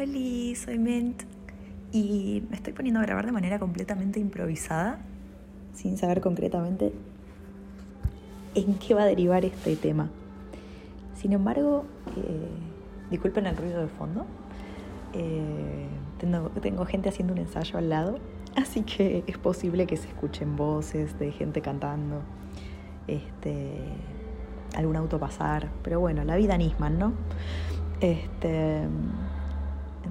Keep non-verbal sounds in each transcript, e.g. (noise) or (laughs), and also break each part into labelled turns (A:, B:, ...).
A: Hola, soy Mint y me estoy poniendo a grabar de manera completamente improvisada, sin saber concretamente en qué va a derivar este tema. Sin embargo, eh, disculpen el ruido de fondo, eh, tengo, tengo gente haciendo un ensayo al lado, así que es posible que se escuchen voces de gente cantando, este, algún auto pasar, pero bueno, la vida Nisman, ¿no? Este,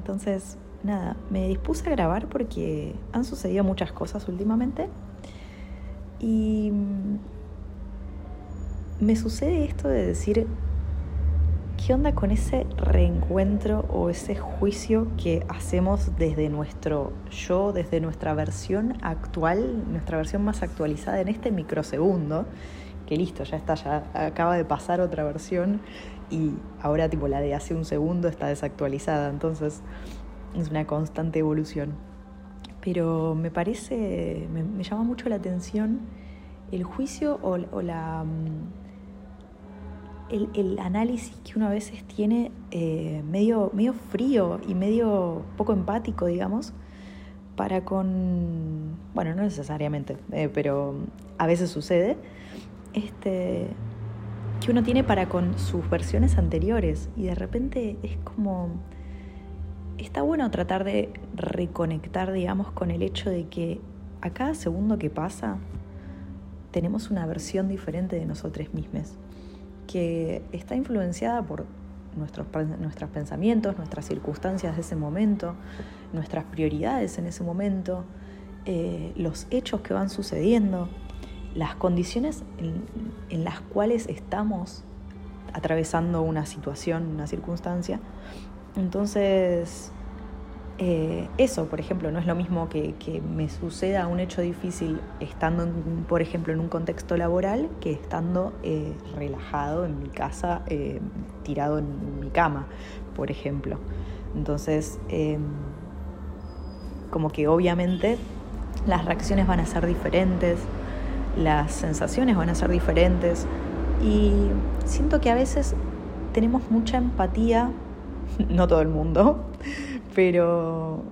A: entonces, nada, me dispuse a grabar porque han sucedido muchas cosas últimamente y me sucede esto de decir, ¿qué onda con ese reencuentro o ese juicio que hacemos desde nuestro yo, desde nuestra versión actual, nuestra versión más actualizada en este microsegundo? Que listo, ya está, ya acaba de pasar otra versión y ahora tipo la de hace un segundo está desactualizada, entonces es una constante evolución. Pero me parece, me, llama mucho la atención el juicio o, la, mm, el, análisis que uno a veces tiene eh, medio, medio frío y medio poco empático, digamos, para con, bueno, no necesariamente, eh, pero a veces sucede, este, que uno tiene para con sus versiones anteriores. Y de repente es como está bueno tratar de reconectar, digamos, con el hecho de que a cada segundo que pasa tenemos una versión diferente de nosotros mismos, que está influenciada por nuestros, nuestros pensamientos, nuestras circunstancias de ese momento, nuestras prioridades en ese momento, eh, los hechos que van sucediendo, las condiciones en, las cuales estamos atravesando una situación, una circunstancia. Entonces, eh, eso, por ejemplo, no es lo mismo que, me suceda un hecho difícil estando, por ejemplo, en un contexto laboral que estando eh, relajado en mi casa, eh, tirado en mi cama, por ejemplo. Entonces, em, como que obviamente las reacciones van a ser diferentes, las sensaciones van a ser diferentes y siento que a veces tenemos mucha empatía, (laughs) no todo el mundo, pero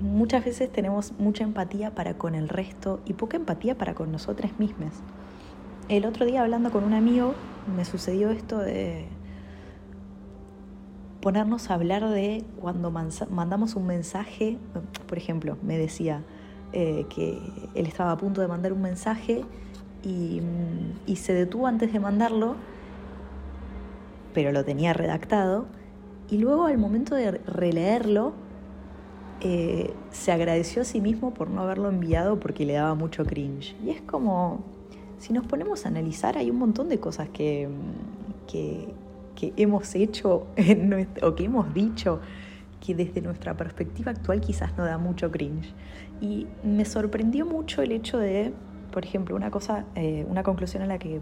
A: muchas veces tenemos mucha empatía para con el resto y poca empatía para con nosotras mismas. El otro día hablando con un amigo me sucedió esto de ponernos a hablar de cuando mandamos un mensaje, por ejemplo, me decía, eh, que él estaba a punto de mandar un mensaje y, se detuvo antes de mandarlo, pero lo tenía redactado, y luego al momento de releerlo, eh, se agradeció a sí mismo por no haberlo enviado porque le daba mucho cringe. Y es como, si nos ponemos a analizar, hay un montón de cosas que, que, que hemos hecho o que hemos dicho que desde nuestra perspectiva actual quizás no da mucho cringe. Y me sorprendió mucho el hecho de, por ejemplo, una cosa, eh, una conclusión a la que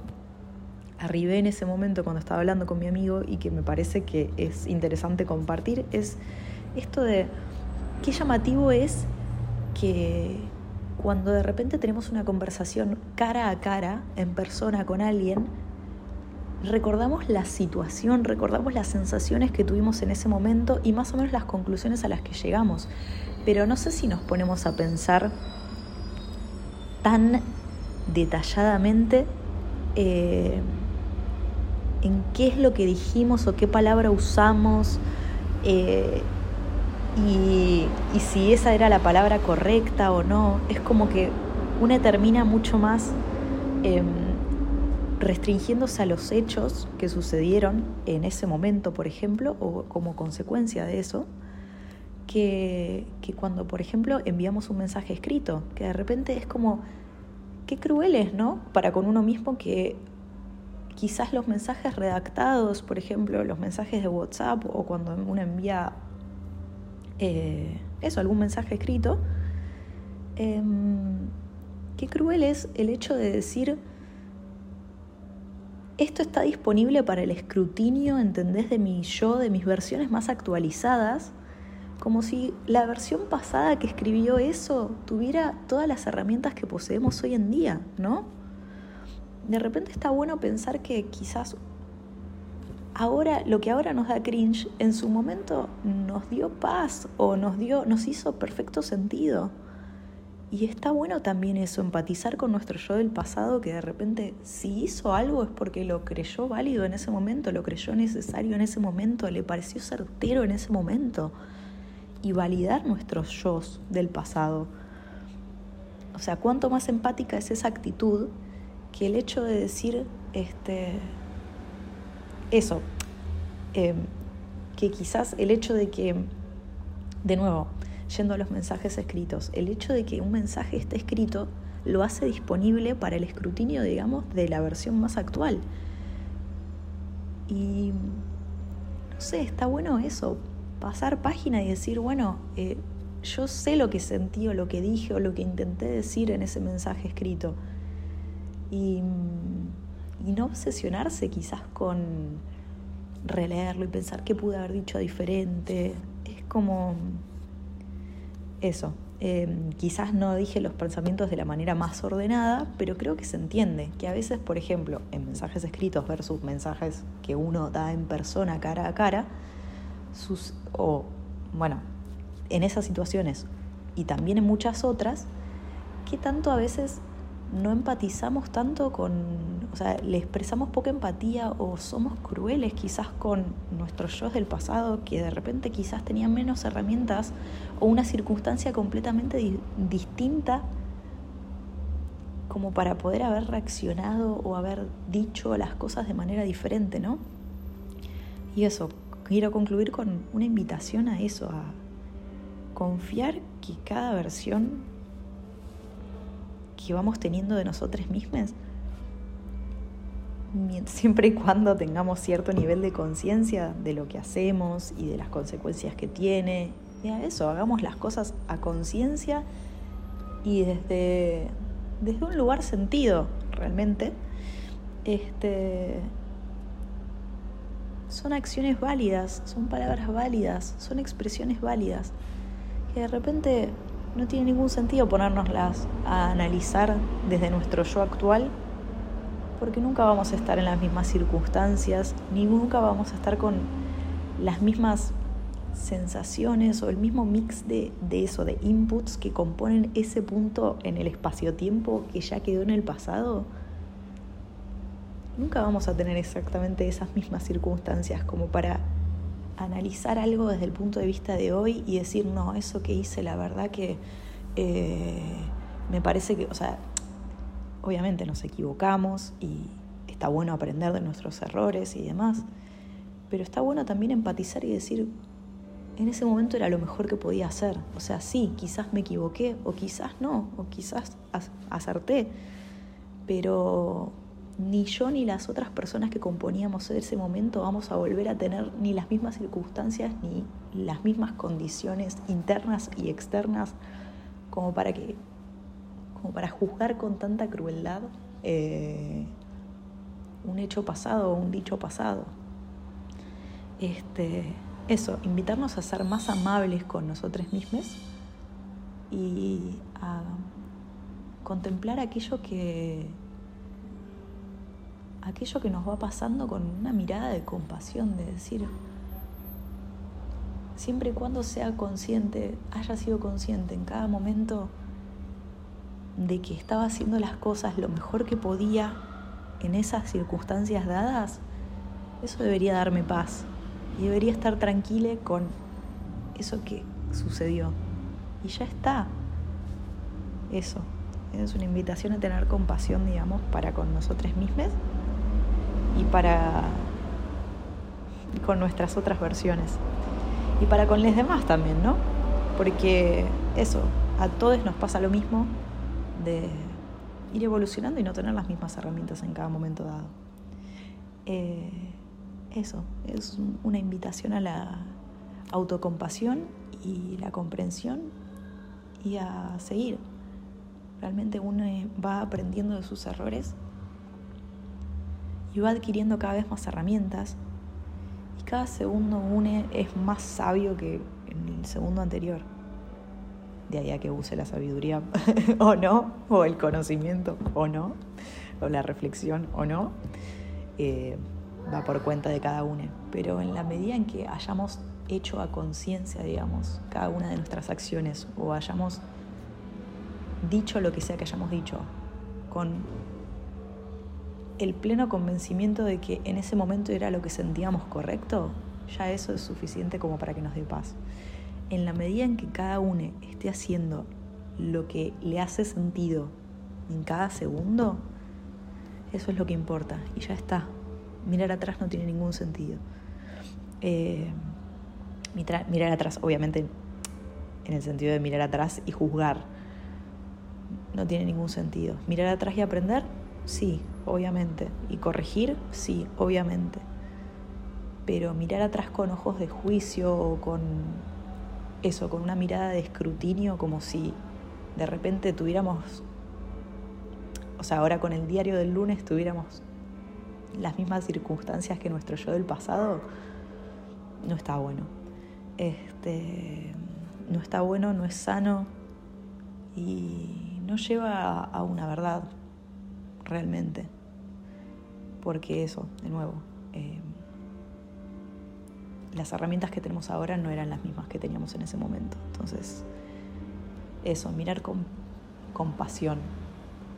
A: arribé en ese momento cuando estaba hablando con mi amigo y que me parece que es interesante compartir, es esto de qué llamativo es que cuando de repente tenemos una conversación cara a cara, en persona con alguien, recordamos la situación, recordamos las sensaciones que tuvimos en ese momento y más o menos las conclusiones a las que llegamos. Pero no sé si nos ponemos a pensar tan detalladamente eh, en qué es lo que dijimos o qué palabra usamos eh, y, si esa era la palabra correcta o no. Es como que una termina mucho más... Em, restringiéndose a los hechos que sucedieron en ese momento, por ejemplo, o como consecuencia de eso, que, cuando, por ejemplo, enviamos un mensaje escrito, que de repente es como, qué crueles, ¿no? Para con uno mismo que quizás los mensajes redactados, por ejemplo, los mensajes de WhatsApp o cuando uno envía eh, eso, algún mensaje escrito, em, qué cruel es el hecho de decir, esto está disponible para el escrutinio, ¿entendés? De mi yo, de mis versiones más actualizadas, como si la versión pasada que escribió eso tuviera todas las herramientas que poseemos hoy en día, ¿no? De repente está bueno pensar que quizás ahora, lo que ahora nos da cringe, en su momento nos dio paz o nos dio, nos hizo perfecto sentido. Y está bueno también eso, empatizar con nuestro yo del pasado que de repente si hizo algo es porque lo creyó válido en ese momento, lo creyó necesario en ese momento, le pareció certero en ese momento. Y validar nuestros yo del pasado. O sea, cuánto más empática es esa actitud que el hecho de decir, este, eso, em, que quizás el hecho de que, de nuevo, yendo a los mensajes escritos, el hecho de que un mensaje esté escrito lo hace disponible para el escrutinio, digamos, de la versión más actual. Y, no sé, está bueno eso, pasar página y decir, bueno, eh, yo sé lo que sentí o lo que dije o lo que intenté decir en ese mensaje escrito. Y, y no obsesionarse quizás con releerlo y pensar qué pude haber dicho diferente. Es como eso. Em, quizás no dije los pensamientos de la manera más ordenada, pero creo que se entiende que a veces, por ejemplo, en mensajes escritos versus mensajes que uno da en persona cara a cara, sus, o bueno, en esas situaciones y también en muchas otras, que tanto a veces no empatizamos tanto con, o sea, le expresamos poca empatía o somos crueles quizás con nuestros yo del pasado que de repente quizás tenían menos herramientas o una circunstancia completamente distinta como para poder haber reaccionado o haber dicho las cosas de manera diferente, ¿no? Y eso, quiero concluir con una invitación a eso, a confiar que cada versión que vamos teniendo de nosotros mismos, siempre y cuando tengamos cierto nivel de conciencia de lo que hacemos y de las consecuencias que tiene. Y eso, hagamos las cosas a conciencia y desde, desde un lugar sentido, realmente. Este, son acciones válidas, son palabras válidas, son expresiones válidas, que de repente no tiene ningún sentido ponernoslas a analizar desde nuestro yo actual, porque nunca vamos a estar en las mismas circunstancias, ni nunca vamos a estar con las mismas sensaciones o el mismo mix de, de eso, de inputs que componen ese punto en el espacio-tiempo que ya quedó en el pasado. Nunca vamos a tener exactamente esas mismas circunstancias como para analizar algo desde el punto de vista de hoy y decir, no, eso que hice, la verdad que eh, me parece que, o sea, obviamente nos equivocamos y está bueno aprender de nuestros errores y demás, pero está bueno también empatizar y decir, en ese momento era lo mejor que podía hacer. O sea, sí, quizás me equivoqué, o quizás no, o quizás acerté, pero ni yo ni las otras personas que componíamos ese momento vamos a volver a tener ni las mismas circunstancias ni las mismas condiciones internas y externas como para que como para juzgar con tanta crueldad eh, un hecho pasado o un dicho pasado. Este, eso, invitarnos a ser más amables con nosotros mismos y a contemplar aquello que aquello que nos va pasando con una mirada de compasión, de decir, siempre y cuando sea consciente, haya sido consciente en cada momento de que estaba haciendo las cosas lo mejor que podía en esas circunstancias dadas, eso debería darme paz y debería estar tranquila con eso que sucedió. Y ya está. Eso. Es una invitación a tener compasión, digamos, para con nosotros mismos y para con nuestras otras versiones. Y para con los demás también, ¿no? Porque eso, a todos nos pasa lo mismo de ir evolucionando y no tener las mismas herramientas en cada momento dado. Eh, eso, es una invitación a la autocompasión y la comprensión y a seguir. Realmente uno va aprendiendo de sus errores y va adquiriendo cada vez más herramientas y cada segundo une es más sabio que en el segundo anterior. De ahí a que use la sabiduría (laughs) o no, o el conocimiento o no, o la reflexión o no. Eh, va por cuenta de cada uno. Pero en la medida en que hayamos hecho a conciencia, digamos, cada una de nuestras acciones o hayamos dicho lo que sea que hayamos dicho, con el pleno convencimiento de que en ese momento era lo que sentíamos correcto, ya eso es suficiente como para que nos dé paz. En la medida en que cada uno esté haciendo lo que le hace sentido en cada segundo, eso es lo que importa y ya está. Mirar atrás no tiene ningún sentido. Eh, mirar atrás, obviamente, en el sentido de mirar atrás y juzgar, no tiene ningún sentido. Mirar atrás y aprender, sí, obviamente. Y corregir, sí, obviamente. Pero mirar atrás con ojos de juicio o con eso, con una mirada de escrutinio, como si de repente tuviéramos, o sea, ahora con el diario del lunes tuviéramos las mismas circunstancias que nuestro yo del pasado, no está bueno. Este, no está bueno, no es sano y no lleva a una verdad realmente. Porque eso, de nuevo, eh, las herramientas que tenemos ahora no eran las mismas que teníamos en ese momento. Entonces, eso, mirar con compasión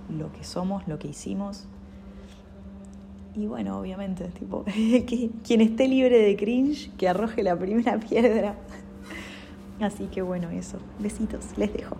A: lo que somos, lo que hicimos. Y bueno, obviamente, tipo, (laughs) quien esté libre de cringe, que arroje la primera (laughs) piedra. Así que bueno, eso. Besitos, les dejo.